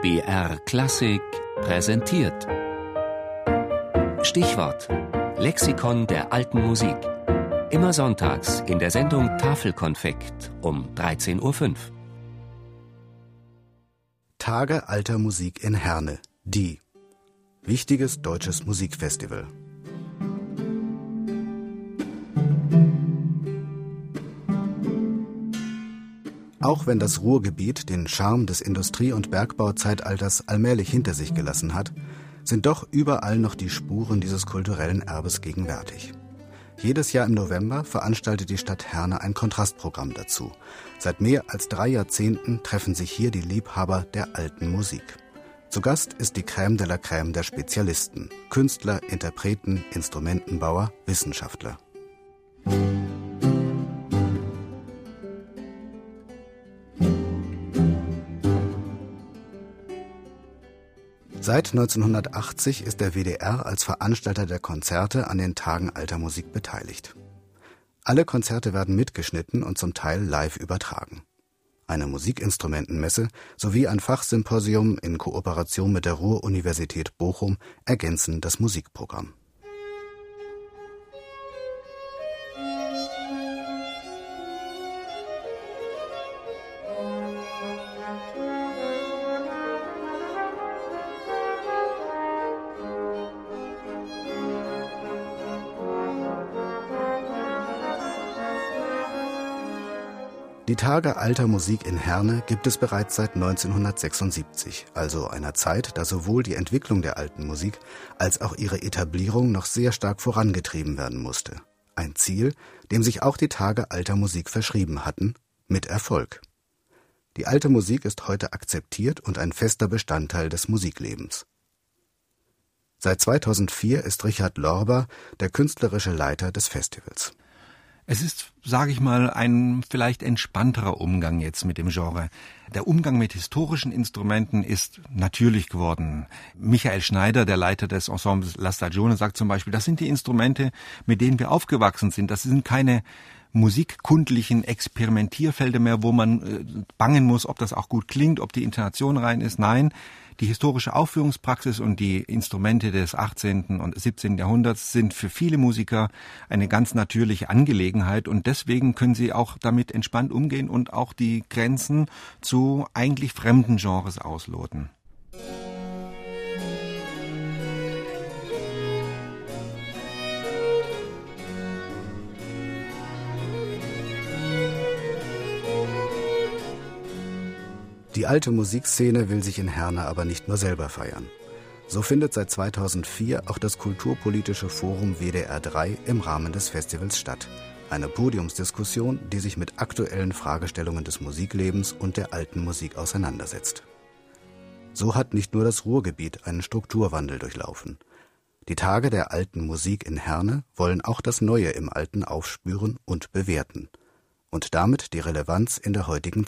BR Klassik präsentiert. Stichwort: Lexikon der alten Musik. Immer sonntags in der Sendung Tafelkonfekt um 13.05 Uhr. Tage alter Musik in Herne. Die. Wichtiges deutsches Musikfestival. Auch wenn das Ruhrgebiet den Charme des Industrie- und Bergbauzeitalters allmählich hinter sich gelassen hat, sind doch überall noch die Spuren dieses kulturellen Erbes gegenwärtig. Jedes Jahr im November veranstaltet die Stadt Herne ein Kontrastprogramm dazu. Seit mehr als drei Jahrzehnten treffen sich hier die Liebhaber der alten Musik. Zu Gast ist die Crème de la Crème der Spezialisten, Künstler, Interpreten, Instrumentenbauer, Wissenschaftler. Seit 1980 ist der WDR als Veranstalter der Konzerte an den Tagen alter Musik beteiligt. Alle Konzerte werden mitgeschnitten und zum Teil live übertragen. Eine Musikinstrumentenmesse sowie ein Fachsymposium in Kooperation mit der Ruhr-Universität Bochum ergänzen das Musikprogramm. Die Tage alter Musik in Herne gibt es bereits seit 1976, also einer Zeit, da sowohl die Entwicklung der alten Musik als auch ihre Etablierung noch sehr stark vorangetrieben werden musste. Ein Ziel, dem sich auch die Tage alter Musik verschrieben hatten, mit Erfolg. Die alte Musik ist heute akzeptiert und ein fester Bestandteil des Musiklebens. Seit 2004 ist Richard Lorber der künstlerische Leiter des Festivals. Es ist, sage ich mal, ein vielleicht entspannterer Umgang jetzt mit dem Genre. Der Umgang mit historischen Instrumenten ist natürlich geworden. Michael Schneider, der Leiter des Ensembles La Stagione, sagt zum Beispiel, das sind die Instrumente, mit denen wir aufgewachsen sind. Das sind keine musikkundlichen Experimentierfelder mehr, wo man äh, bangen muss, ob das auch gut klingt, ob die Intonation rein ist. Nein, die historische Aufführungspraxis und die Instrumente des 18. und 17. Jahrhunderts sind für viele Musiker eine ganz natürliche Angelegenheit und deswegen können sie auch damit entspannt umgehen und auch die Grenzen zu eigentlich fremden Genres ausloten. Die alte Musikszene will sich in Herne aber nicht nur selber feiern. So findet seit 2004 auch das Kulturpolitische Forum WDR 3 im Rahmen des Festivals statt. Eine Podiumsdiskussion, die sich mit aktuellen Fragestellungen des Musiklebens und der alten Musik auseinandersetzt. So hat nicht nur das Ruhrgebiet einen Strukturwandel durchlaufen. Die Tage der alten Musik in Herne wollen auch das Neue im Alten aufspüren und bewerten und damit die Relevanz in der heutigen